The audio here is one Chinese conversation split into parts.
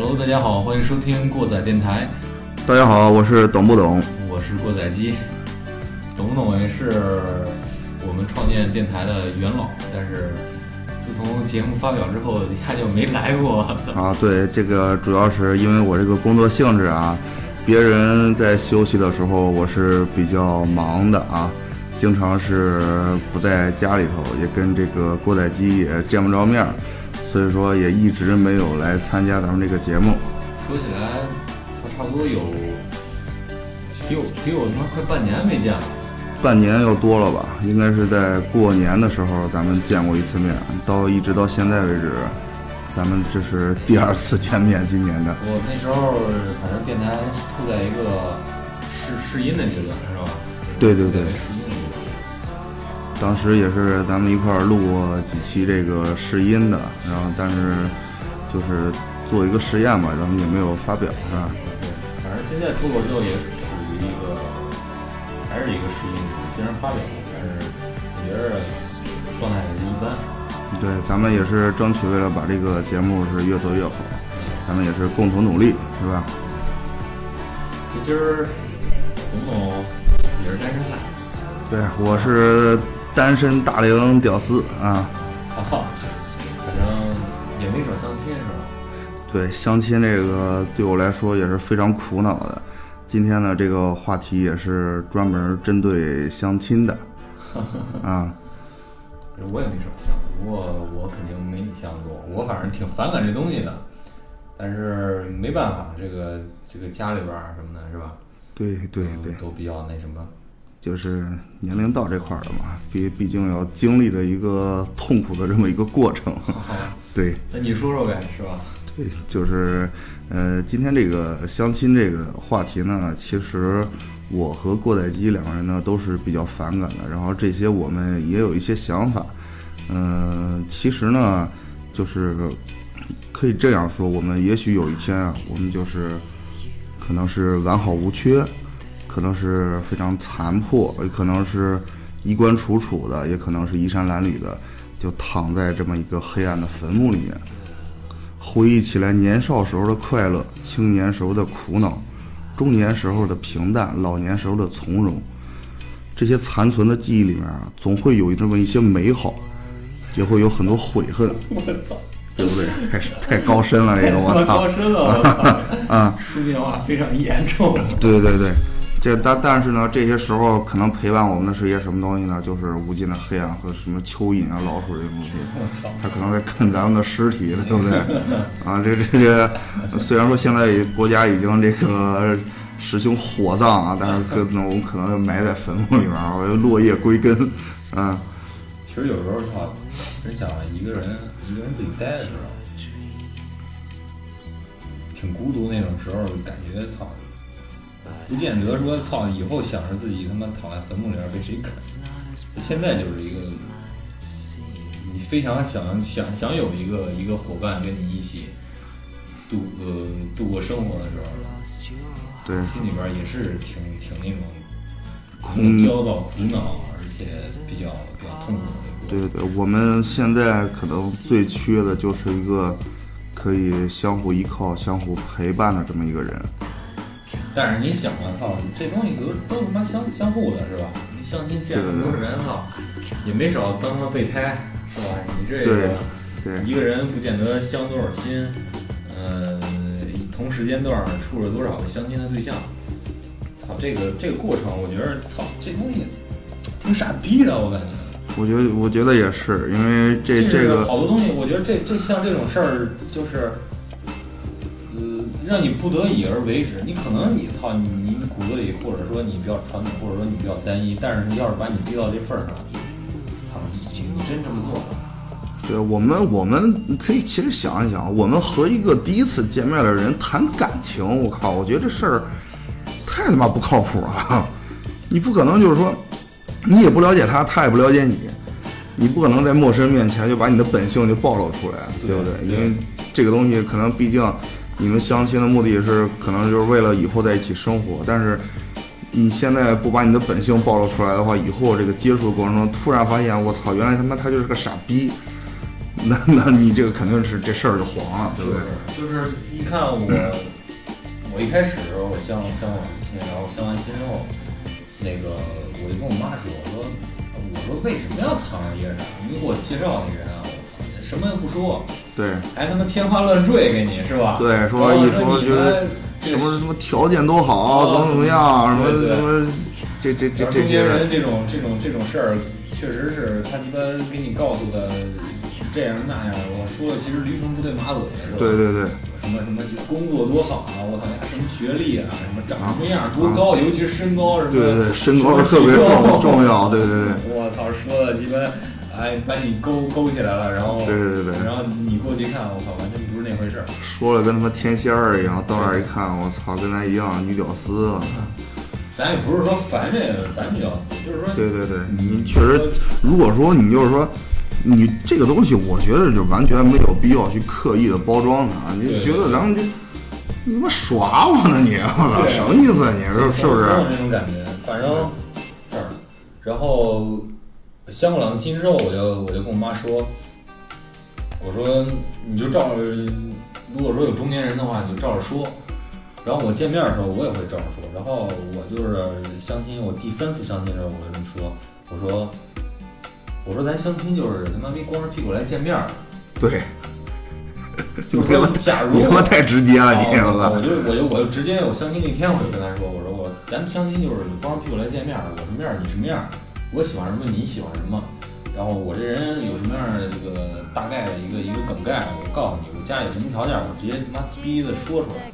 Hello，大家好，欢迎收听过载电台，大家好，我是懂不懂？我是过载机。懂不懂也是我们创建电台的元老，但是自从节目发表之后，一下就没来过。啊，对，这个主要是因为我这个工作性质啊，别人在休息的时候，我是比较忙的啊，经常是不在家里头，也跟这个过载机也见不着面儿，所以说也一直没有来参加咱们这个节目。说起来，他差不多有得有得有他妈快半年没见了。半年要多了吧？应该是在过年的时候咱们见过一次面，到一直到现在为止，咱们这是第二次见面。今年的我那时候反正电台处在一个试试音的阶段，是吧？对对对。当时也是咱们一块儿录过几期这个试音的，然后但是就是做一个试验嘛，然后也没有发表，是吧？对，反正现在脱口秀也是处于一个还是一个试音，虽然发表了，但是我觉得状态还是一般。对，咱们也是争取为了把这个节目是越做越好，咱们也是共同努力，是吧？这今儿董总也是单身汉，对，我是单身大龄屌丝啊。哈哈，反正也没少相亲是吧？对，相亲这个对我来说也是非常苦恼的。今天呢，这个话题也是专门针对相亲的 啊。我也没少相，不过我肯定没你相多。我反正挺反感这东西的，但是没办法，这个这个家里边什么的，是吧？对对对，都比较那什么。就是年龄到这块儿了嘛，毕毕竟要经历的一个痛苦的这么一个过程。对那你说说呗，是吧？对，就是呃，今天这个相亲这个话题呢，其实我和过载机两个人呢都是比较反感的，然后这些我们也有一些想法。嗯、其实呢，就是可以这样说，我们也许有一天啊，我们就是可能是完好无缺，可能是非常残破，也可能是衣冠楚楚的，也可能是衣衫褴褛的，就躺在这么一个黑暗的坟墓里面，回忆起来年少时候的快乐，青年时候的苦恼，中年时候的平淡，老年时候的从容。这些残存的记忆里面啊，总会有这么一些美好，也会有很多悔恨，我操，对不对？太太高深了，这个我操！高深了，我操！啊，书面化非常严重。对对对，这但但是呢，这些时候可能陪伴我们的是一些什么东西呢？就是无尽的黑暗和什么蚯蚓啊、老鼠这些东西，它可能在啃咱们的尸体，对不对？啊，这这这，虽然说现在国家已经这个实行火葬啊，但是可能我们可能埋在坟墓里面儿，落叶归根，嗯。其实有时候操，真想一个人一个人自己待着，挺孤独那种时候，感觉操，不见得说操以后想着自己他妈躺在坟墓里边被谁啃。现在就是一个，你非常想想想有一个一个伙伴跟你一起度呃度过生活的时候，对，心里边也是挺挺那种空焦躁、苦恼，而且比较比较痛苦的对对，我们现在可能最缺的就是一个可以相互依靠、相互陪伴的这么一个人。但是你想啊，操，这东西都都他妈相相互的，是吧？你相亲见了多少人，哈，也没少当当备胎，是吧？你这个对一个人不见得相多少亲，呃，同时间段处了多少个相亲的对象，操，这个这个过程，我觉得，操，这东西挺傻逼的，我感觉。我觉得，我觉得也是，因为这这这个好多东西，我觉得这这像这种事儿，就是，呃，让你不得已而为之。你可能你操你你骨子里，或者说你比较传统，或者说你比较单一，但是要是把你逼到这份儿上，操你你真这么做了，对我们，我们可以其实想一想，我们和一个第一次见面的人谈感情，我靠，我觉得这事儿太他妈不靠谱了。你不可能就是说，你也不了解他，他也不了解你，你不可能在陌生人面前就把你的本性就暴露出来，对不对？对因为这个东西可能毕竟你们相亲的目的是可能就是为了以后在一起生活，但是你现在不把你的本性暴露出来的话，以后这个接触的过程中突然发现，我操，原来他妈他就是个傻逼，那那你这个肯定是这事儿就黄了，对不对？就是一看我，我一开始我相相完亲，然后相完亲之后，那个我就跟我妈说，我说我说为什么要藏着掖着？你给我介绍那人啊，我，什么也不说，对还他妈天花乱坠给你是吧？对，说一说你觉得什么什么条件多好，怎么怎么样，什么什么这这这这些人这种这种这种事儿，确实是他鸡巴给你告诉的这样那样，我说的其实驴唇不对马嘴是吧？对对对，什么什么工作多好啊，我操呀，什么学历啊，什么长什么样，多高，尤其是身高什么，对对对，身高是特别重重要，对对对。我操，说的鸡巴，哎，把你勾勾起来了，然后对对对然后你过去一看，我操，完全不是那回事儿。说了跟他妈天仙儿一样，到那儿一看，我操，跟咱一样女屌丝！咱也不是说烦这个烦女屌丝，就是说，对对对，你确实，如果说你就是说，你这个东西，我觉得就完全没有必要去刻意的包装它，你就觉得咱们就你他妈耍我呢你，我操，什么意思啊你是是不是？总有那种感觉，反正这儿，然后相过两次亲之后，我就我就跟我妈说，我说你就照着，如果说有中年人的话，你就照着说。然后我见面的时候，我也会照着说。然后我就是相亲，我第三次相亲的时候，我就这么说，我说我说咱相亲就是他妈没光着屁股来见面儿，对，就是说假如你他妈太直接了，你哦我操我！就我就我就直接我相亲那天我就跟他说，我说我咱们相亲就是光着屁股来见面儿，我什么样儿你什么样儿，我喜欢什么你喜欢什么，然后我这人有什么样的这个大概的一个一个梗概，我告诉你，我家里什么条件，我直接他妈逼的说出来。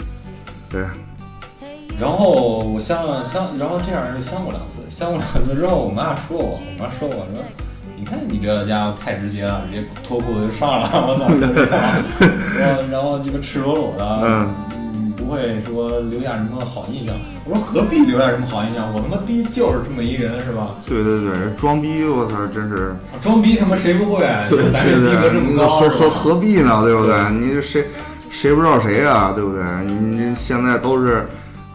对，然后我相了相，然后这样就相过两次，相过两次之后，我妈说我，我妈说我说，你看你这家伙太直接了，直接脱裤子就上了，我操，然后然后这个赤裸裸的，嗯。嗯，不会说留下什么好印象。我说何必留下什么好印象？我他妈逼就是这么一人是吧？对对对，装逼，我操，真是。装逼他妈谁不会？对就咱这逼格这对对，么高，何何何必呢？对不对？对你谁谁不知道谁啊？对不对？你现在都是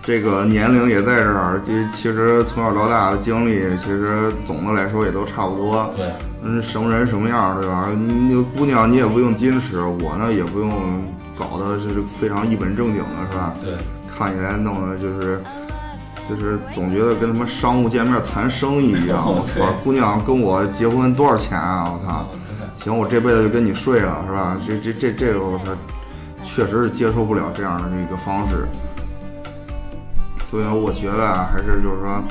这个年龄也在这儿，这其实从小到大的经历，其实总的来说也都差不多。对嗯，什么人什么样，对吧？你你姑娘你也不用矜持，我呢也不用搞得是非常一本正经的，是吧？对看起来弄的就是。就是总觉得跟他妈商务见面谈生意一样，我操！姑娘跟我结婚多少钱啊？我操！行，我这辈子就跟你睡了，是吧？这这这这个我操，确实是接受不了这样的这个方式。所以呢，我觉得啊，还是就是说，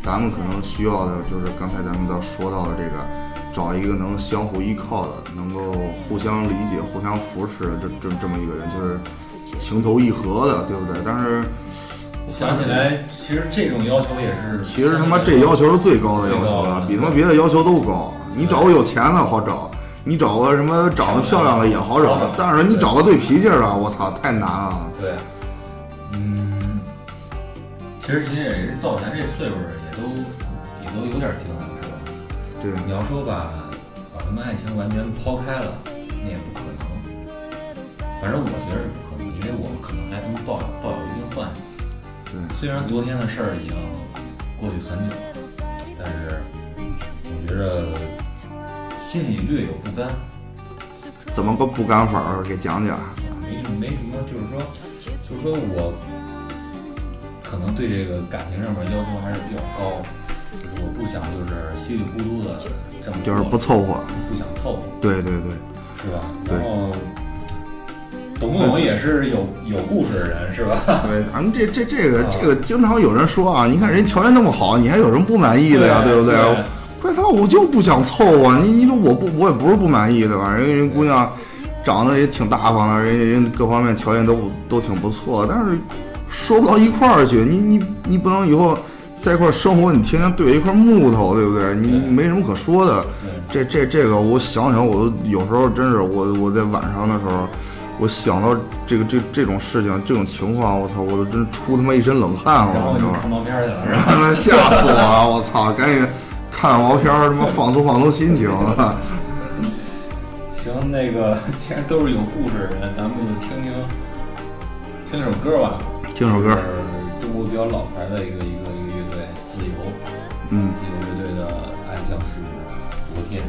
咱们可能需要的就是刚才咱们都说到的这个，找一个能相互依靠的，能够互相理解、互相扶持的这这这么一个人，就是情投意合的，对不对？但是想起来，其实这种要求也是，其实他妈这要求是最高的要求了，比他妈别的要求都高。你找个有钱的好找，你找个什么长得漂亮的也好找，但是你找个对脾气的，我操，太难了。对，嗯，其实其实也是到咱这岁数，也都也都有点经历，是吧？对，你要说把把他们爱情完全抛开了，那也不可能。反正我觉得是不可能，因为我们可能还他妈抱抱有一定幻想。对，虽然昨天的事儿已经过去很久了，但是我觉着心里略有不甘。怎么个不甘法儿？给讲讲。没什么没什么，就是说，就是说我可能对这个感情上面要求还是比较高，就是我不想就是稀里糊涂的这么就是不凑合。不想凑合，对对对，是吧？对然后董总也是有有故事的人，是吧？对，咱们这这这个啊这个经常有人说啊，你看人条件那么好，你还有什么不满意的呀？对对不对？对不是他妈我就不想凑啊，你你说我不我也不是不满意对吧？人家人姑娘长得也挺大方的，人家人各方面条件都都挺不错，但是说不到一块儿去，你你你不能以后在一块儿生活，你天天对着一块木头，对不对？你你没什么可说的。这这这个我想想，我都有时候真是我我在晚上的时候，我想到这个这这种事情这种情况，我操，我都真出他妈一身冷汗然后了，你知道吗就看？毛片去了，吓死我了！我操，赶紧看毛片儿，他妈放松放松心情。行，那个既然都是有故事的人，咱们就听听听首歌吧。听首歌，是中国比较老牌的一个一个一个乐队，自由，嗯自由乐队的《爱像是昨天》。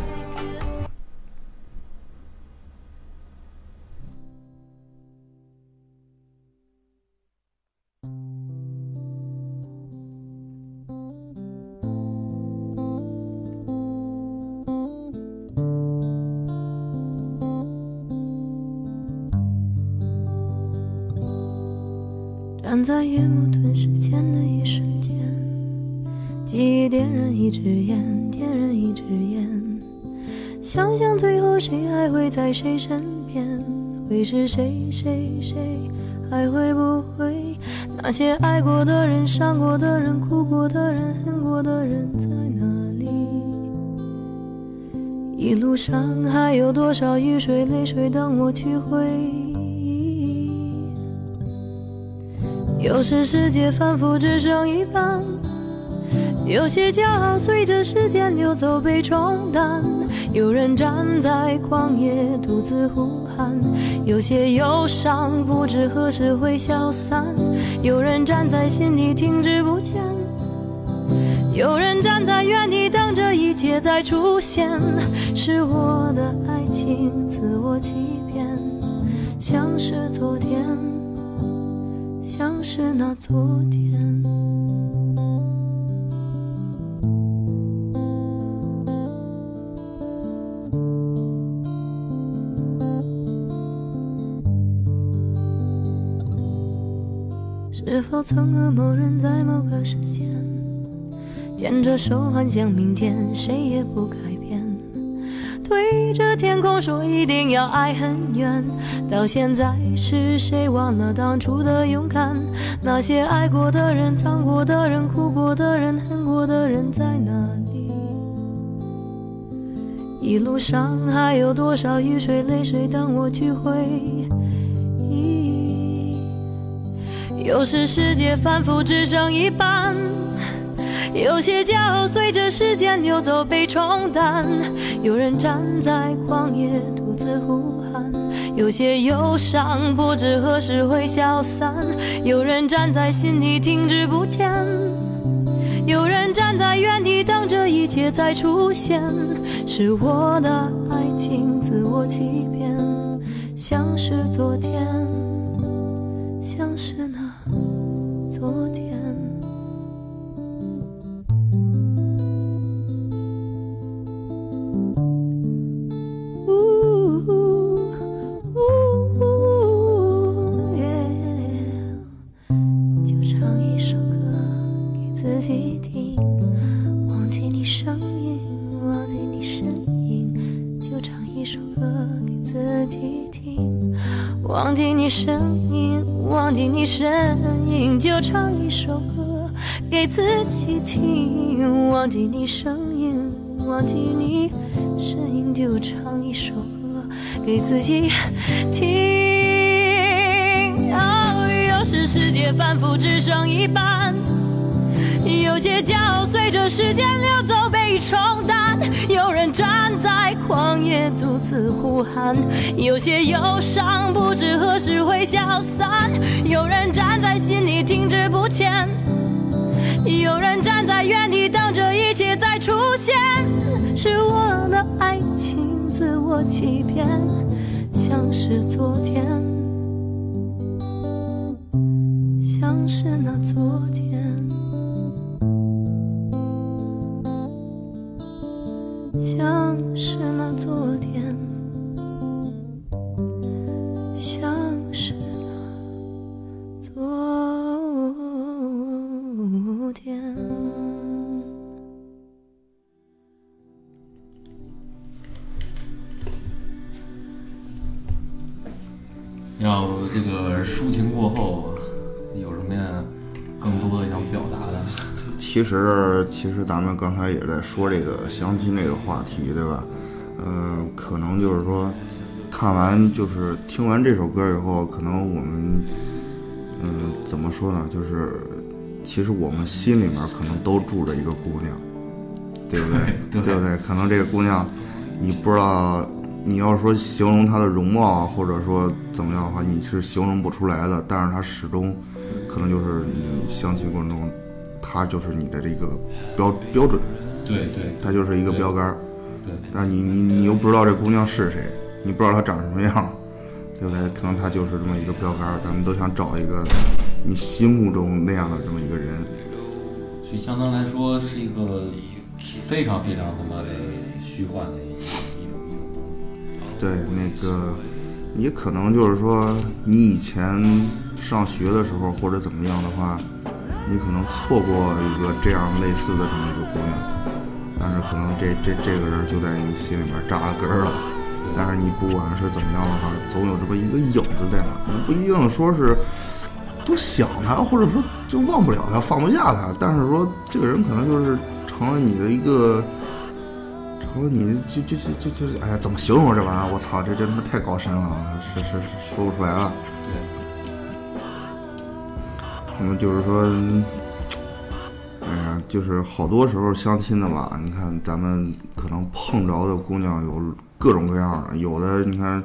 在夜幕吞噬前的一瞬间，记忆点燃一支烟，点燃一支烟，想想最后谁还会在谁身边，会是谁谁谁，还会不会？那些爱过的人、伤过的人、哭过的人、恨过的人在哪里？一路上还有多少雨水、泪水等我去回忆？有时世界反复只剩一半，有些骄傲随着时间流走被冲淡。有人站在旷野独自呼喊，有些忧伤不知何时会消散。有人站在心里停滞不前，有人站在原地等着一切再出现。是我的爱情自我欺骗，像是昨天，像是那昨天。是否曾和某人在某个时间牵着手，幻想明天，谁也不改变。对着天空说一定要爱很远，到现在是谁忘了当初的勇敢？那些爱过的人、藏过的人、哭过的人、恨过的人在哪里？一路上还有多少雨水、泪水等我去回忆？有时世界反复只剩一半，有些骄傲随着时间流走被冲淡。有人站在旷野独自呼喊，有些忧伤不知何时会消散。有人站在心里停滞不前，有人站在原地等着一切再出现。是我的爱情自我欺骗，像是昨天，像是那昨天。你声音，忘记你身影，就唱一首歌给自己听。哦，有时世界反复只剩一半。有些骄傲随着时间流走被冲淡，有人站在旷野独自呼喊，有些忧伤不知何时会消散，有人站在心里停滞不前，有人站在原出现。是我的爱情自我欺骗，像是昨天，抒情过后，有什么呀更多的想表达的？其实，其实咱们刚才也在说这个相亲这个话题，对吧？嗯、可能就是说，看完就是听完这首歌以后，可能我们，嗯、怎么说呢？就是其实我们心里面可能都住着一个姑娘，对不对？对不对？可能这个姑娘，你不知道，你要是说形容她的容貌啊，或者说怎么样的话，你是形容不出来的。但是她始终，可能就是你相亲过程中，她就是你的这个标标准，对对她就是一个标杆儿。对，但是你你你又不知道这姑娘是谁，你不知道她长什么样，对不对？可能她就是这么一个标杆儿。咱们都想找一个你心目中那样的这么一个人。所以相当来说是一个非常非常他妈的虚幻的。对，那个你可能就是说，你以前上学的时候或者怎么样的话，你可能错过一个这样类似的这么一个姑娘，但是可能这这这个人就在你心里面扎了根了。但是你不管是怎么样的话，总有这么一个影子在那儿，你不一定说是多想他，或者说就忘不了他，放不下他，但是说这个人可能就是成了你的一个。成了你就就就就就是哎呀，怎么形容这玩意儿？我操，这这他妈太高深了，是是是说不出来了。对，那么就是说，哎呀，就是好多时候相亲的吧，你看咱们可能碰着的姑娘有各种各样的，有的你看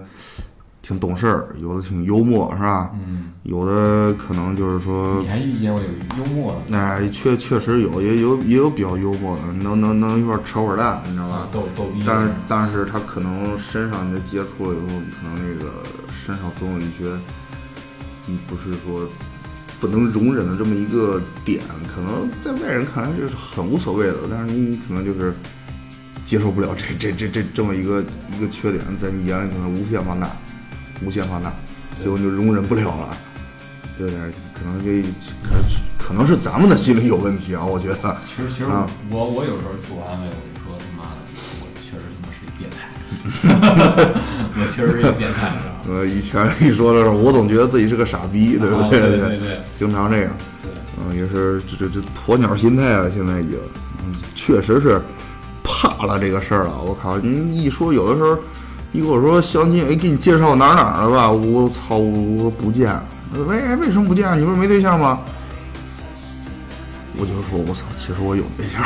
挺懂事儿，有的挺幽默，是吧？嗯，有的可能就是说你，还遇见过有幽默的哎，确确实有，也有也有比较幽默的，能能能一块儿扯会儿蛋，你知道吧啊？，逗逗逼，但是但是他可能身上你的接触了以后，你可能那个身上总有一些你不是说不能容忍的这么一个点，可能在外人看来这是很无所谓的，但是你你可能就是接受不了这这这这这么一个一个缺点，在你眼里可能无限放大，无限放大，最后就容忍不了了，对不对？可能这可可能是咱们的心理有问题啊，我觉得。其实其实啊我我有时候自我安慰，我就说他妈的，我确实他妈是一变态，我确实是一个变态，是吧？呃，以前一说的时候，我总觉得自己是个傻逼，对不啊对？对对对经常这样。对，嗯，也是这这这鸵鸟心态啊，现在已经，嗯，确实是怕了这个事儿了。我靠，你一说有的时候，一跟我说相亲，哎，给你介绍哪哪儿的吧，我操，我说不见，为为什么不见？你不是没对象吗？我就说，我操，其实我有对象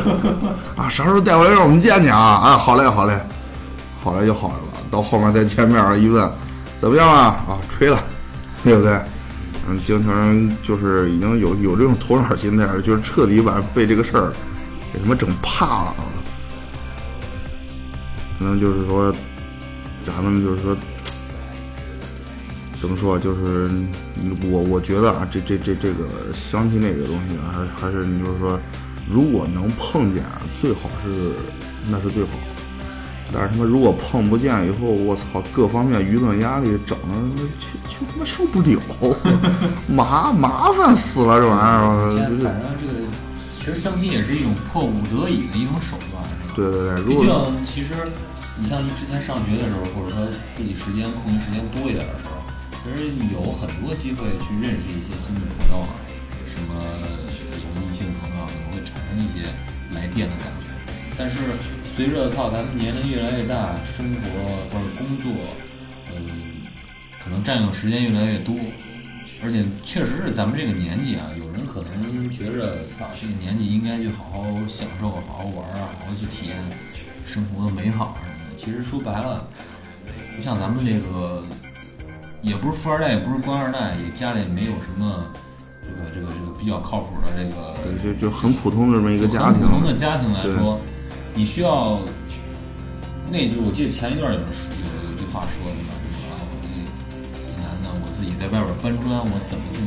啊，啥时候带回来让我们见见啊？啊，好嘞，好嘞，好嘞就好了。到后面再见面一问，怎么样啊？啊，吹了，对不对？嗯，经常就是已经有有这种鸵鸟心态了，就是彻底把被这个事儿给他妈整怕了啊。可能就是说，咱们就是说，怎么说，就是我我觉得啊，这这这这个相亲这个东西啊，还是还是你就是说，如果能碰见，最好是那是最好。但是他妈如果碰不见以后，我操，各方面舆论压力整的去去他妈受不了，麻麻烦死了这玩意儿，反正这个其实相亲也是一种迫不得已的一种手段，是吧？对对对，如毕果竟，其实你像你之前上学的时候，或者说自己时间空余时间多一点的时候，其实有很多机会去认识一些新的朋友啊，什么有异性朋友啊可能会产生一些来电的感觉。但是随着靠咱们年龄越来越大，生活或者工作，嗯，可能占用时间越来越多，而且确实是咱们这个年纪啊，有人可能觉着，操，这个年纪应该去好好享受、好好玩啊，好好去体验生活的美好什么的。其实说白了，不像咱们这个，也不是富二代，也不是官二代，也家里没有什么这个这个这个比较靠谱的这个对就就很普通的这么一个家庭很，普通的家庭来说，你需要，那就我记得前一段有人说有有句话说的嘛，什么啊，我这男的我自己在外边搬砖，我怎么去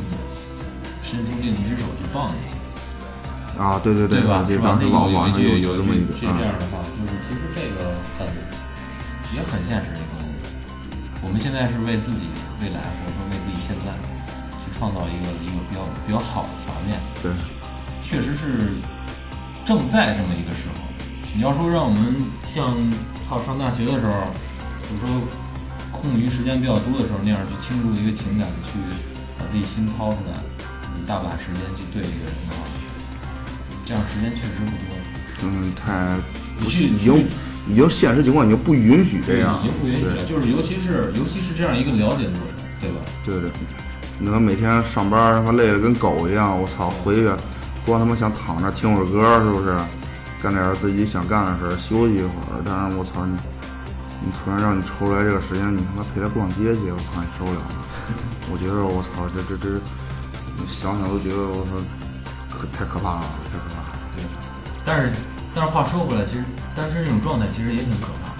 伸出另一只手去帮你？啊，对对对吧？是吧？那有有一句有这么一句这这样啊，的话，就是其实这个很也很现实的一个东西。我们现在是为自己未来或者说为自己现在去创造一个一个比较比较好的条件。对，确实是正在这么一个时候。你要说让我们像靠上大学的时候，或者说空余时间比较多的时候那样去倾注一个情感，去把自己心掏出来，你大把时间去对一个人的话，这样时间确实不多。嗯，太不你去是已经已经现实情况已经不允许这样，已经不允许了，就是尤其是尤其是这样一个了解过程，对吧？对对，你可能每天上班他妈累得跟狗一样，我操，回去光他妈想躺着听会儿歌，是不是？干点自己想干的事儿，休息一会儿。但是我操你，你突然让你抽出来这个时间，你他妈陪他逛街去，我操，你受不了吗？我觉得我操，这这这，想想都觉得我操，可太可怕了，太可怕了。但是但是话说回来，其实单身这种状态其实也挺可怕的。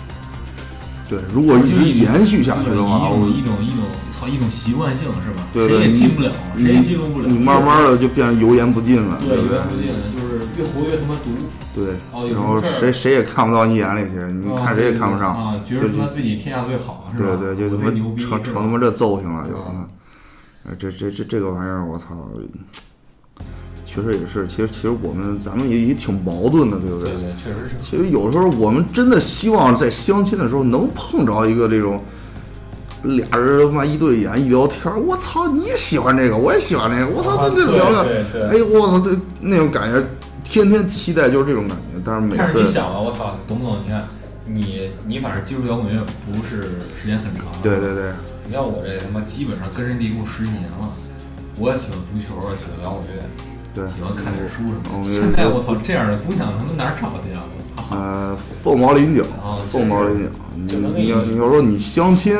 对，如果一直延续下去的话，一种一种一种操一种习惯性是吧？对对，谁也进不了，你谁也进入不了。你慢慢的就变油盐不进了，对，不对油盐？不进了，就是越活越他妈毒。对哦，然后谁谁也看不到你眼里去，你啊看谁也看不上，啊，觉得他妈自己天下最好是吧？对对，就他妈成成他妈这揍性了，就啊呃，这这这这个玩意儿，我操，确实也是。其实其实我们咱们也也挺矛盾的，对不对对对，确实是。其实有时候我们真的希望在相亲的时候能碰着一个这种俩人他妈一对眼一聊天，我操，你也喜欢这个，我也喜欢那个，我操，这这聊聊，哎呦，我操，这那种感觉，天天期待就是这种感觉。但是每次你想啊，我操，懂不懂？你看你你反正接触摇滚乐不是时间很长，对对对。你看我这他妈基本上跟人离过十几年了，我也喜欢足球，喜欢摇滚乐，对，喜欢看点书什么的。现在我操，这样的姑娘他们哪儿找去啊？呃，凤毛麟角，凤毛麟角。你你要你要说你相亲，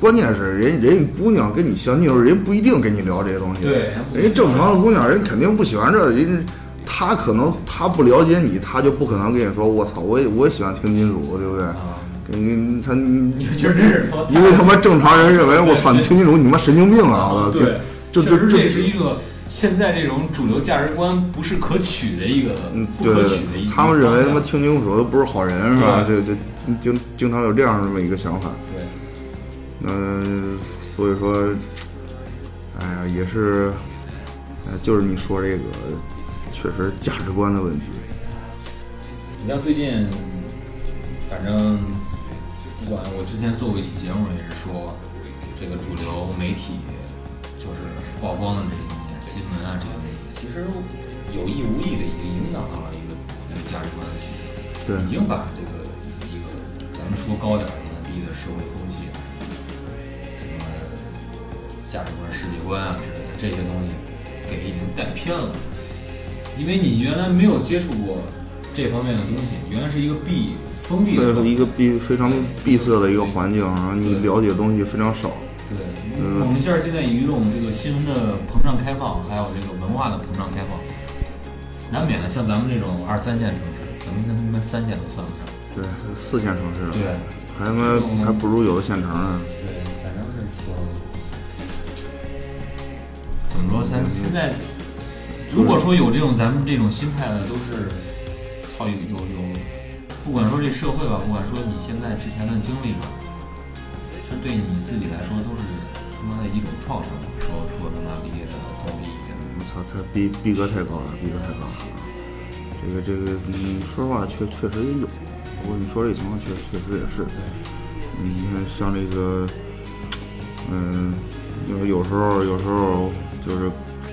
关键是人人家姑娘跟你相亲的时候，人不一定跟你聊这些东西。对，人家正常的姑娘，人肯定不喜欢这，人她可能她不了解你，她就不可能跟你说，我操，我也我也喜欢听金属，对不对？你他你确实因为他妈正常人认为我操你听金属你妈神经病啊！对，这这这是一个现在这种主流价值观不是可取的一个不可取的一他们认为他妈听金属都不是好人是吧？这这经经常有这样这么一个想法。对，嗯，所以说，哎呀，也是，呃，就是你说这个，确实价值观的问题。你像最近，反正。不管我之前做过一期节目，也是说这个主流媒体就是曝光的这些东西，新闻啊这些东西，其实有意无意的已经影响到了一个一个价值观的取向，对，已经把这个一个咱们说高点儿的低的社会风气，什么价值观、世界观啊之类的这些东西给已经带偏了，因为你原来没有接触过这方面的东西，原来是一个闭。封闭的一个闭非常闭塞的一个环境，然后你了解的东西非常少。对，我们现在现在一种这个新闻的膨胀开放，还有这个文化的膨胀开放，难免的像咱们这种二三线城市，咱们跟他们三线都算不上。对，四线城市。对，还他妈还不如有的县城呢。对，反正是说，怎么说？咱现在如果说有这种咱们这种心态的，都是靠有有有。不管说这社会吧，不管说你现在之前的经历吧，是对你自己来说都是他妈的一种创伤。说说他妈毕业的装逼，我操，他逼逼格太高了，逼格太高了。这个这个，你，说实话，确确实也有。不过你说这情况，确确实也是。你看，像这个，嗯，有有时候有时候就是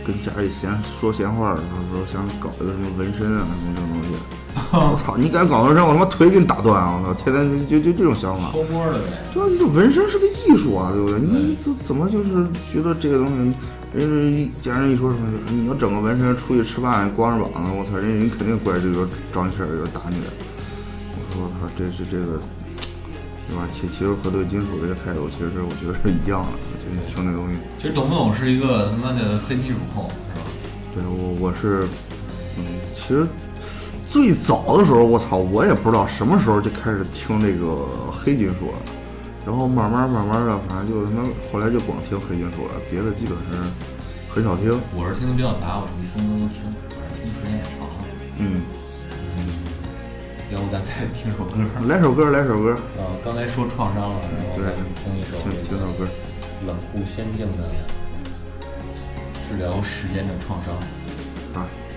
跟家里闲说闲话的时候，想搞一个什么纹身啊什么这种东西。我操！你敢搞纹身，我他妈腿给你打断啊！我操！天天就就这种想法。偷摸的呗。就这纹身是个艺术啊，对不对？你这怎么就是觉得这个东西，人家家人一说什么，你要整个纹身出去吃饭光着膀子，我操！人人肯定过来就要找你事儿，要打你的。我说我操，这是这个，对吧？其其实和对金属这个态度，其实我觉得是一样的。就听这东西。其实懂不懂是一个他妈的黑金属控，是吧？对我我是，嗯，其实。最早的时候，我操，我也不知道什么时候就开始听这个黑金属了，然后慢慢慢慢的，反正就他妈后来就光听黑金属了，别的基本是很少听。我是听的比较杂，我什么风格都听，反正听时间也长了。嗯，要不咱再听首歌？来首歌，来首歌。啊，刚才说创伤了，然后对，听一首，听首歌，冷酷仙境的治疗时间的创伤。啊。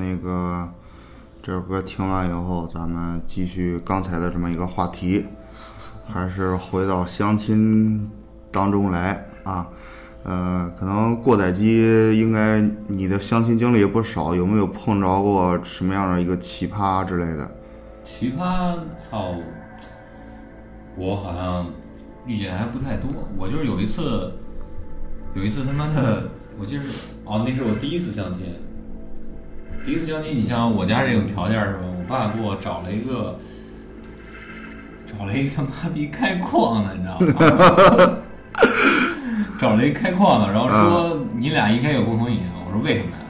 那个这首歌听完以后，咱们继续刚才的这么一个话题，还是回到相亲当中来啊。呃，可能过载机应该你的相亲经历也不少，有没有碰着过什么样的一个奇葩之类的？奇葩，操！我好像遇见还不太多。我就是有一次，有一次他妈的，我记得是哦，那是我第一次相亲。第一次相亲，你像我家这种条件是吧？我爸给我找了一个，找了一个他妈逼开矿的，你知道吗？找了一开矿的，然后说你俩应该有共同语言。我说为什么呀？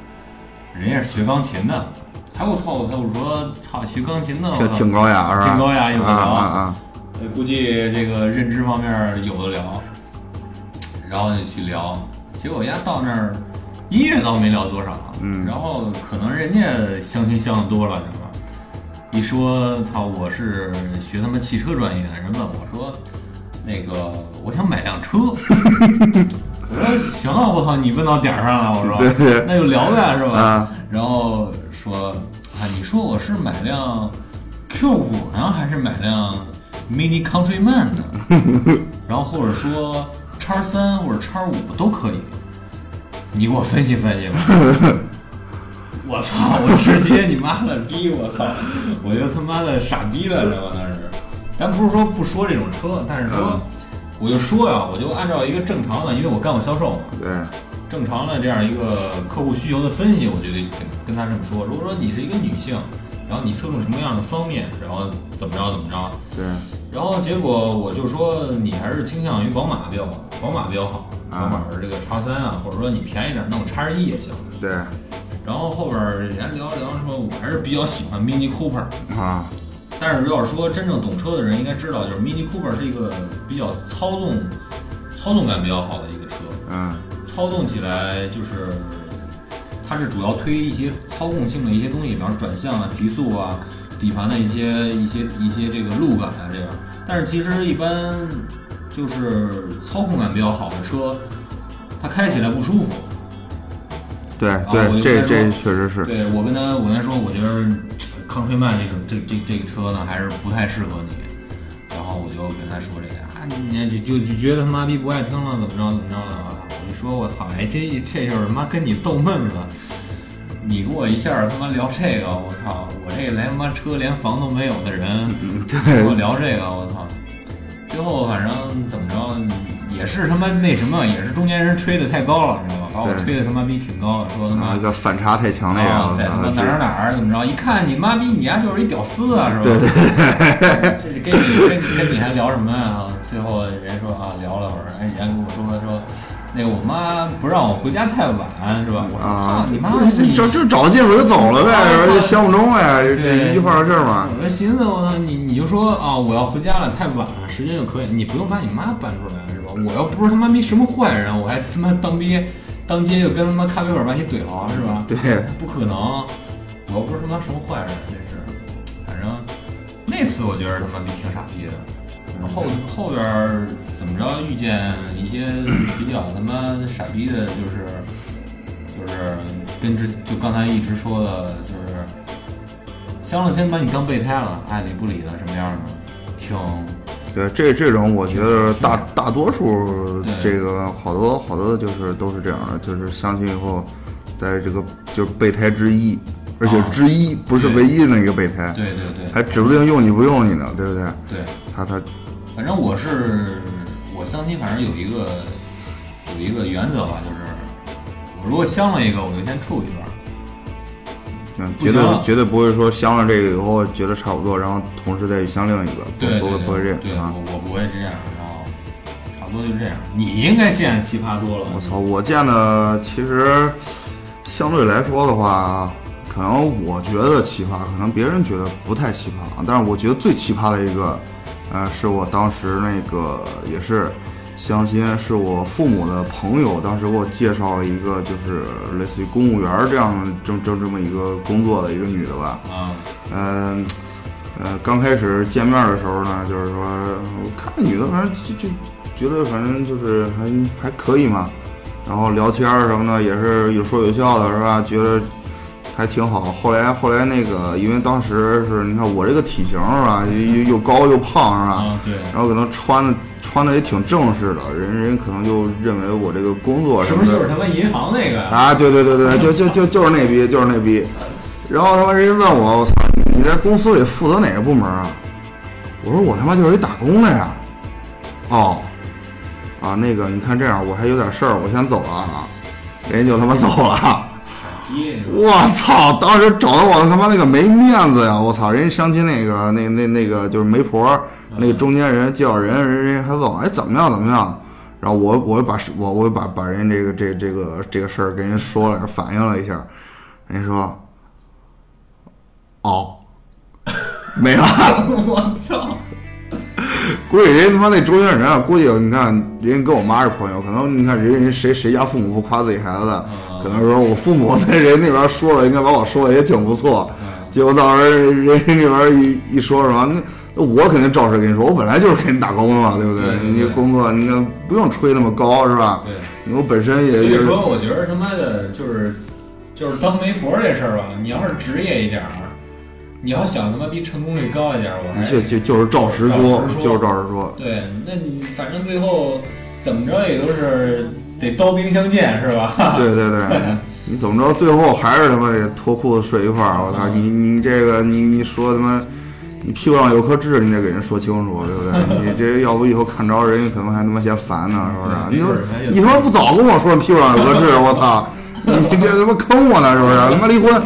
人家是学钢琴的。他给我操！我操！我说操，学钢琴的，挺挺高雅是吧？挺高雅，有的啊聊。啊啊！呃估计这个认知方面有的聊，然后就去聊，结果人家到那儿音乐倒没聊多少，嗯然后可能人家相亲相的多了，知道吧？一说操，我是学他妈汽车专业的，人问我说，那个我想买辆车，我说行啊，我操，你问到点儿上了，我说那就聊呗，是吧？啊然后说啊，你说我是买辆 Q 五呢，还是买辆 Mini Countryman 呢？然后或者说叉三或者叉五都可以，你给我分析分析吧。我操！我直接你妈了逼！我操！我就他妈的傻逼了，知道吗？当时，咱不是说不说这种车，但是说，我就说呀，我就按照一个正常的，因为我干过销售嘛，对，正常的这样一个客户需求的分析，我就得跟跟他这么说。如果说你是一个女性，然后你侧重什么样的方面，然后怎么着怎么着，对，然后结果我就说你还是倾向于宝马比较好宝马比较好，啊宝马的这个叉三啊，或者说你便宜点弄叉一也行。对，然后后边人家聊着聊着说，我还是比较喜欢 Mini Cooper。啊，但是要是说真正懂车的人应该知道，就是 Mini Cooper 是一个比较操纵、操纵感比较好的一个车。嗯，操纵起来就是，它是主要推一些操控性的一些东西，比方说转向啊、提速啊、底盘的一些一些一些这个路感啊这样。但是其实一般就是操控感比较好的车，它开起来不舒服。对对，这这跟他说确实是，对我跟他我跟他说，我觉得康菲曼这种这这这个车呢，还是不太适合你。然后我就跟他说这个啊，你就就就觉得他妈逼不爱听了，怎么着怎么着的啊。我就说我操，哎，这这就是他妈跟你逗闷子。你跟我一下他妈聊这个，我操，我这连他妈车连房都没有的人，跟我聊这个，我操。最后反正怎么着，也是他妈那什么，也是中间人吹的太高了，你知道吧？把我吹的他妈逼挺高的，说他妈啊，一个反差太强那啊个，在他妈啊哪儿哪儿怎么着？一看你妈逼，你家就是一屌丝啊，是吧？对对 这是跟你跟你跟你还聊什么呀？最后人说啊，聊了会儿，哎，人家跟我说说，那个我妈不让我回家太晚，是吧？我说啊操，你妈这你这这找借口就走了呗，相不中呗，这对一句话的事儿嘛。我就寻思，我操，你你就说啊，我要回家了，太晚了，时间就可以，你不用把你妈搬出来，是吧？我要不是他妈逼什么坏人，我还他妈当逼当街就跟他妈咖啡馆把你怼了，是吧？对，不可能，我又不是他妈什么坏人，真是。反正那次我觉得他妈逼挺傻逼的。后后边儿怎么着遇见一些 比较他妈傻逼的，就是就是跟之就刚才一直说的，就是相了亲把你当备胎了，爱理不理的什么样的，挺对，这这种我觉得大大多数这个好多好多就是都是这样的，就是相亲以后，在这个就是备胎之一，而且啊之一不是唯一的那个备胎，对对对。还指不定用你不用你呢，对不对？对。他他反正我是我相亲，反正有一个有一个原则吧，就是我如果相了一个，我就先处一段。嗯，绝对绝对不会说相了这个以后觉得差不多，然后同时再去相另一个，对对对，不会不会这对样啊。我我不会这样，然后差不多就这样。你应该见奇葩多了。我操，我见的其实相对来说的话，可能我觉得奇葩，可能别人觉得不太奇葩，但是我觉得最奇葩的一个，呃，是我当时那个也是相亲，是我父母的朋友当时给我介绍了一个，就是类似于公务员这样这这这么一个工作的一个女的吧，啊，嗯，呃，刚开始见面的时候呢，就是说我看那女的，反正就就觉得反正就是还还可以嘛，然后聊天儿什么的也是有说有笑的，是吧？觉得还挺好。后来后来那个，因为当时是你看我这个体型是吧，又又又高又胖是吧？啊，对，然后可能穿的穿的也挺正式的，人人可能就认为我这个工作什么的是不是就是他妈银行那个？啊，对对对对，就就就就是那逼，就是那逼。然后他妈人家问我，我操，你你在公司里负责哪个部门啊？我说我他妈就是一打工的呀。哦，啊，那个你看这样，我还有点事儿，我先走了啊。人家就他妈走了。逼我操！当时找的我他妈那个没面子呀！我操！人家相亲那个那那那个就是媒婆，那个中间人介绍人，人家还问我，哎怎么样怎么样？然后我我把我我把把人这个这这个这个事儿跟人说了，反映了一下，人家说，哦，没了。我操！估计人家他妈那中间人啊，估计你看人家跟我妈是朋友，可能你看人人谁谁家父母不夸自己孩子的，可能说我父母在人那边说了，应该把我说的也挺不错，结果到时候人人那边一一说什么，那那我肯定照实跟你说，我本来就是给你打工的嘛，对不对？你工作你看不用吹那么高是吧？对，我本身也所以说我觉得他妈的就是就是当媒婆这事儿吧，你要是职业一点儿，你要想他妈逼成功率高一点儿，我还就就就是照实说，实说就是照实说。对，那你反正最后怎么着也都是得刀兵相见是吧？对对对，你怎么着，最后还是他妈得脱裤子睡一块儿。我操，你你这个你你说他妈，你屁股上有颗痣，你得给人说清楚，对不对？你这 要不以后看着人家可能还他妈嫌烦呢，是不是？你他妈没准儿还有你他妈不早跟我说你屁股上有颗痣，我操！你你这他妈坑我呢，是不是？他妈离婚！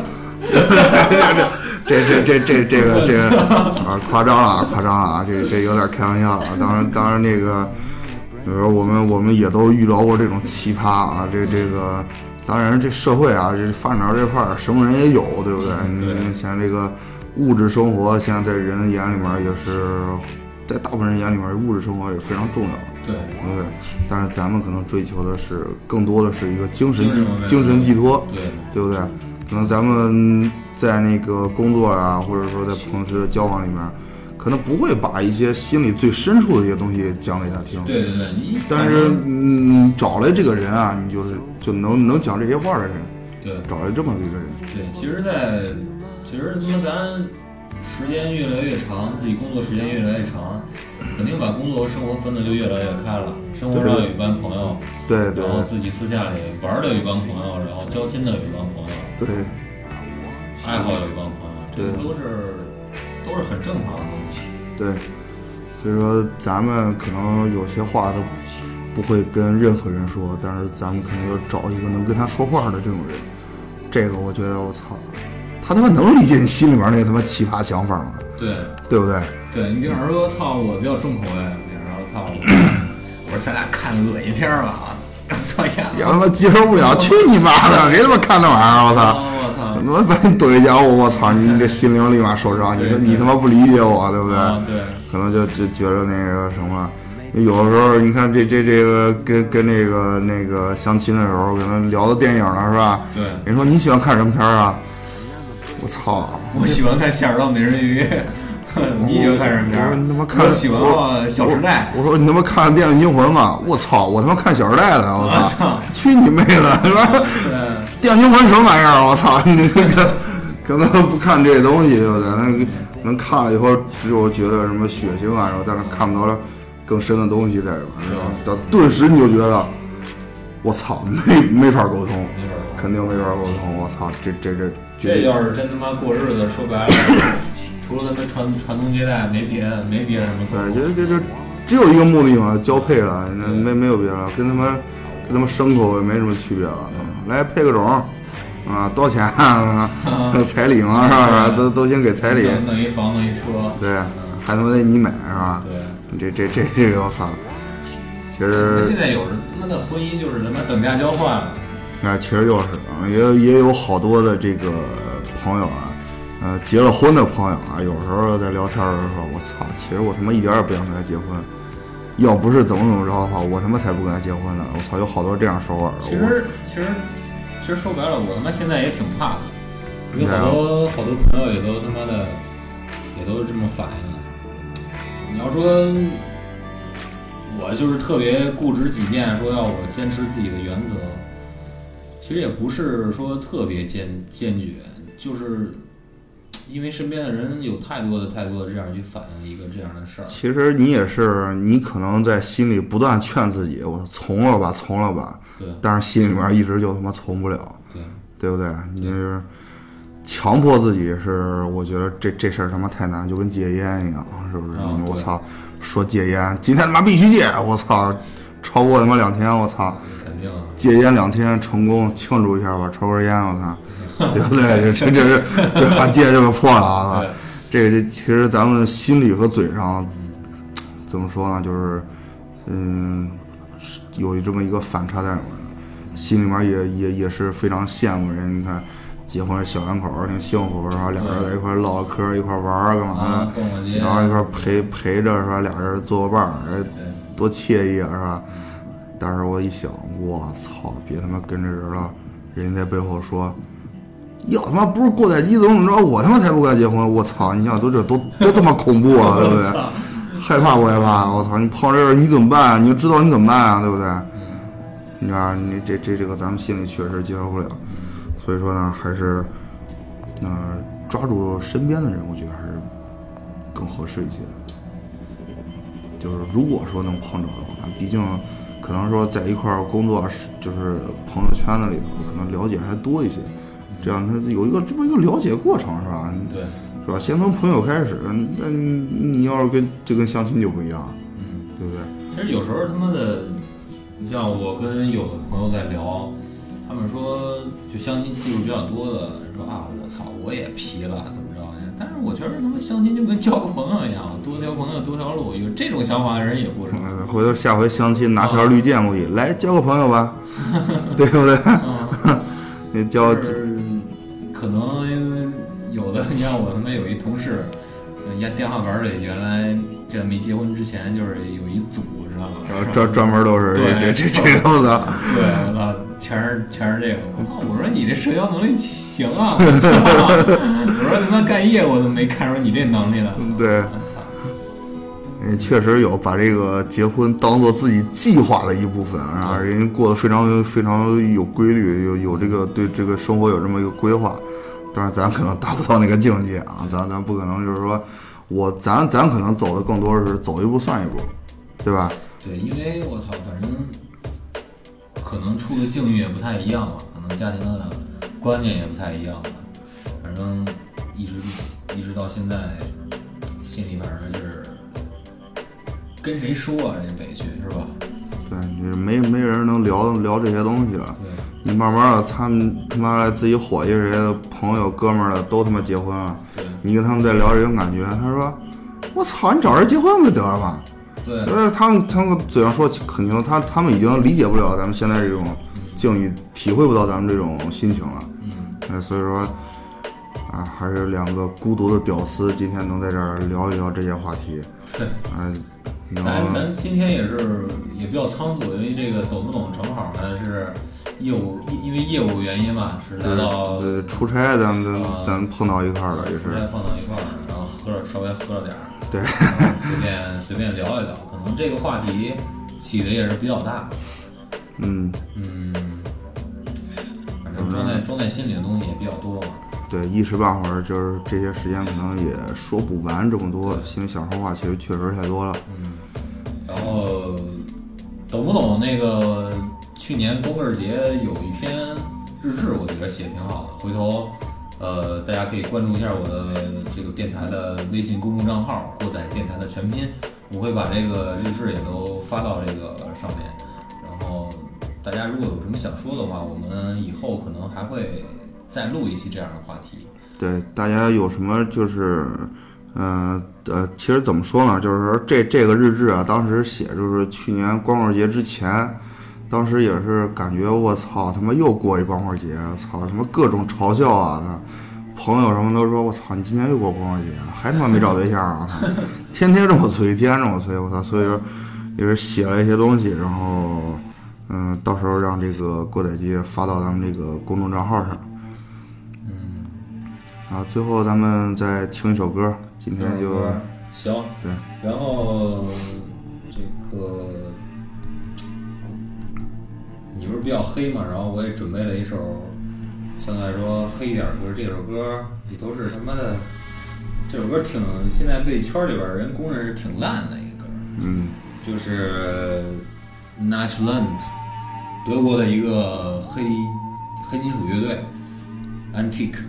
这这这这这个这个啊，夸张了啊，夸张了啊！这这有点开玩笑了啊。当然当然那个。比如说我们我们也都遇到过这种奇葩啊，这这个，当然这社会啊，这发展到这块儿，什么人也有，对不对？你像这个物质生活，现在在人眼里面也是，在大部分人眼里面，物质生活也是非常重要的，对对不对？但是咱们可能追求的是更多的是一个精神寄精神寄托，对对不对？可能咱们在那个工作啊，或者说在平时的交往里面，可能不会把一些心里最深处的一些东西讲给他听。对对对，但是你找来这个人啊，你就是就能能讲这些话的人，对找来这么一个人，对，其实在，其实他妈咱时间越来越长，自己工作时间越来越长，肯定把工作和生活分的就越来越开了。生活上有一帮朋友，对对然后自己私下里玩的有一帮朋友，然后交心的有一帮朋友，对爱好有一帮朋友，这都是都是很正常的。对，所以说咱们可能有些话都不会跟任何人说，但是咱们肯定要找一个能跟他说话的这种人。这个我觉得我操，他他妈能理解你心里面那个他妈奇葩想法吗？对对不对？对，你比方说，操，我比较重口味，比方说，操，我说咱俩看个恶心片儿吧，操一下子，要他妈接受不了，去你妈的！谁他妈看那玩意儿？我操！啊我操，他妈把你怼一脚，我我操！你这心灵立马受伤，你说你他妈不理解我，对不对？可能就就觉得那个什么，有的时候你看这这这个跟跟那个那个相亲的时候，可能聊到电影了是吧？对人说你喜欢看什么片儿啊？我操！我喜欢看《夏尔道美人鱼》，你喜欢看什么片儿？我他妈看我喜欢看《小时代我说你他妈看《电影惊魂》吗？我操！我他妈看《小时代》的，我我操操！去你妹的！是吧？》。《电影惊魂》什么玩意儿？我操！你这个可能不看这东西，对不对？那能看了以后，只有觉得什么血腥啊，然后但是看不到了更深的东西在里边，到顿时你就觉得，我操，没没法沟通，没法沟通肯定没法沟通。我操，这这这这要是真他妈过日子，说白了，除了他们传传宗接代，没别的，没别的什么可对，就就就只有一个目的嘛，交配了，那没没有别的，跟他妈跟他妈牲口也没什么区别了。来配个种，啊，多少钱啊？彩礼嘛，是吧？都都先给彩礼，弄弄一房，弄一车，对，还他妈得你买是吧？对。这这这这个我操，其实现在有人他妈的婚姻就是他妈等价交换了，啊，其实就是啊，也也有好多的这个朋友啊，呃，结了婚的朋友啊，有时候在聊天的时候，我操，其实我他妈一点也不想跟他结婚，要不是怎么怎么着的话，我他妈才不跟他结婚呢。我操，有好多这样说法的。其实其实其实说白了，我他妈现在也挺怕的，有好多好多朋友也都他妈的也都是这么反应。你要说我就是特别固执己见，说要我坚持自己的原则，其实也不是说特别坚坚决，就是因为身边的人有太多的太多的这样去反映一个这样的事儿。其实你也是，你可能在心里不断劝自己，我从了吧，从了吧，对但是心里面一直就他妈从不了，对，对不对？你就是强迫自己是，我觉得这这事儿他妈太难，就跟戒烟一样，是不是？我操，说戒烟，今天他妈必须戒，我操，超过他妈两天，我操，肯定啊。戒烟两天成功，庆祝一下吧，抽根烟，我操，对不对？这这这是这把戒这个破了啊！这个这其实咱们心里和嘴上怎么说呢？就是嗯，是有这么一个反差在里面，心里面也也也是非常羡慕人。你看结婚小两口儿挺幸福是吧？俩人在一块儿唠嗑儿，一块儿玩儿干嘛啊的，，然后一块儿陪陪着是吧？俩人做个伴儿，哎，多惬意啊，是吧？但是我一想，我操，别他妈跟着人了，人家在背后说，要他妈不是过载机怎么怎么着，我他妈才不该结婚，我操！你想都这多多他妈恐怖啊，对不对？害怕不害怕？我操！你碰着这事你怎么办啊？你就知道你怎么办啊，对不对？你看你这这这个咱们心里确实接受不了，所以说呢，还是呃抓住身边的人，我觉得还是更合适一些。就是如果说能碰着的话，毕竟可能说在一块儿工作，是就是朋友圈子里头，可能了解还多一些，这样他有一个这么一个了解过程，是吧？对，是吧？先从朋友开始，那你你要是跟就跟相亲就不一样，嗯。对不对？其实有时候他妈的，你像我跟有的朋友在聊，他们说就相亲次数比较多的说啊，我操，我也皮了，怎么着呢？但是我觉得他妈相亲就跟交个朋友一样，多条朋友多条路，有这种想法的人也不少。呃回头下回相亲拿条绿箭过去，来交个朋友吧，对不对？嗯，你交家电话本里原来这没结婚之前就是有一组，知道吗？专专专门都是这这这这种的，对，我操，全是全是这个。我操，我说你这社交能力行啊！我 操，我说他妈干业务都没看出你这能力来。对我操，嗯，确实有把这个结婚当做自己计划的一部分，啊，人家过得非常非常有规律，有有这个对这个生活有这么一个规划。但是咱可能达不到那个境界啊，咱咱不可能就是说我咱咱可能走的更多是走一步算一步，对吧？对，因为我操，反正可能处的境遇也不太一样吧，可能家庭的观念也不太一样吧。反正一直一直到现在，心里反正还是跟谁说啊，这委屈是吧？对，你没没人能聊聊这些东西了。对。你慢慢的，他们他妈的自己伙计这些朋友哥们儿的都他妈结婚了，你跟他们在聊这种感觉，他说：“我操，你找人结婚不就得了吗？”对就是他们他们嘴上说肯定他他们已经理解不了咱们现在这种境遇，体会不到咱们这种心情了。嗯，哎，所以说啊，还是两个孤独的屌丝今天能在这儿聊一聊这些话题，对。哎，能咱咱今天也是也比较仓促，因为这个懂不懂正好还是业务，因因为业务原因嘛，是来到呃出差咱们啊咱咱碰到一块儿了，也是出差碰到一块儿，然后喝了稍微喝了点儿，对随便随便聊一聊，可能这个话题起的也是比较大，嗯。嗯，反正装在装在心里的东西也比较多嘛，对，一时半会儿就是这些时间可能也说不完这么多，因为想说话其实确实太多了。嗯然后懂不懂那个去年光棍节有一篇日志，我觉得写挺好的。回头呃，大家可以关注一下我的这个电台的微信公众账号“过载电台”的全拼，我会把这个日志也都发到这个上面。然后大家如果有什么想说的话，我们以后可能还会再录一期这样的话题。对，大家有什么就是，呃呃，其实怎么说呢？就是说这这个日志啊，当时写就是去年光棍节之前，当时也是感觉我操，他妈又过一光棍节，操他妈各种嘲笑啊！朋友什么都说我操，你今年又过光棍节了，还他妈没找对象啊！天天这么催，天天这么催，我操！所以说也是写了一些东西，然后嗯、到时候让这个过载机发到咱们这个公众账号上。嗯啊，最后咱们再听一首歌，今天就行，对，然后这个你不是比较黑嘛，然后我也准备了一首相对来说黑一点的歌，这首歌也都是他妈的，这首歌挺现在被圈里边人公认是挺烂的一个歌，嗯，就是 Natchland，德国的一个黑黑金属乐队 Antique。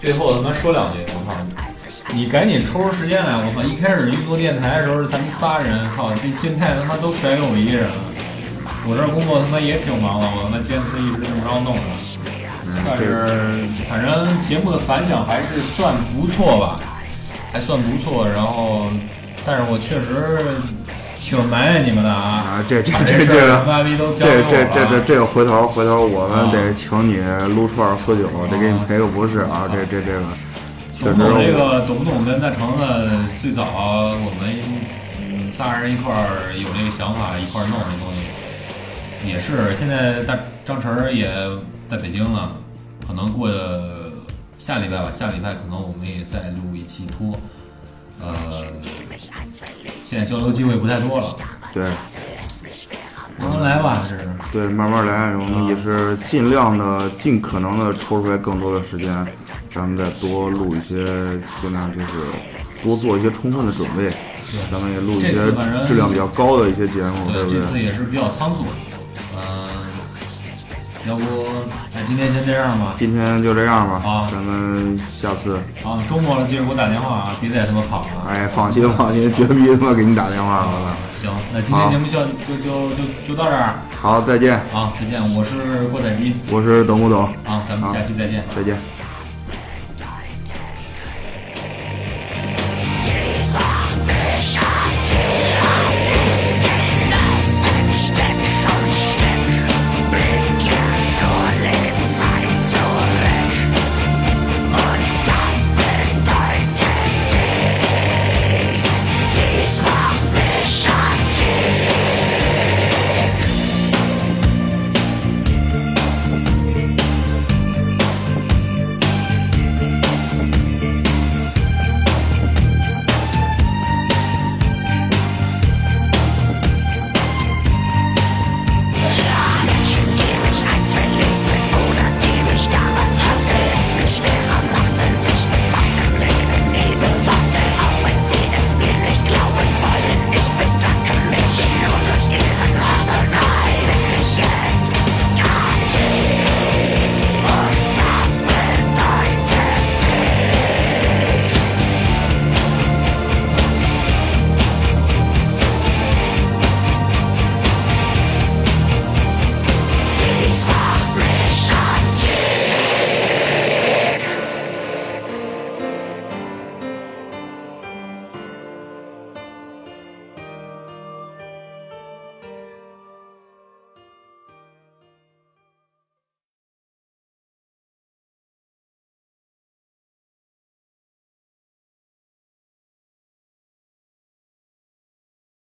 最后他妈说两句，我操！你赶紧抽出时间来，我操！一开始运作电台的时候是，咱们仨人，操！这现在他妈都甩给我一个人了。我这工作他妈也挺忙的，我他妈坚持一直这么着弄着。但是反正节目的反响还是算不错吧，还算不错。然后，但是我确实挺埋怨你们的啊！啊，这这这这这这。这这这个回头回头我们啊得请你撸串儿喝酒，得给你赔个不是啊！这这这个懂不懂这个？懂不懂？跟大橙子最早我们嗯仨人一块儿有这个想法，一块儿弄这东西，也是现在大张晨儿也在北京了，可能过下礼拜吧，下礼拜可能我们也再录一期拖，呃，现在交流机会不太多了，对慢慢来吧，这是。对，慢慢来，我们也是尽量的、尽可能的抽出来更多的时间，咱们再多录一些，尽量就是多做一些充分的准备，咱们也录一些质量比较高的一些节目，对对，不这次对？也是比较仓促，嗯、要不哎今天先这样吧。今天就这样吧，啊咱们下次，啊，周末了记着给我打电话啊，别再他妈跑了。哎，放心放心，绝逼他妈给你打电话了。行，那今天节目就就就就就到这儿好，再见，啊，再见，我是郭采洁我是董不董？啊，咱们下期再见。再见。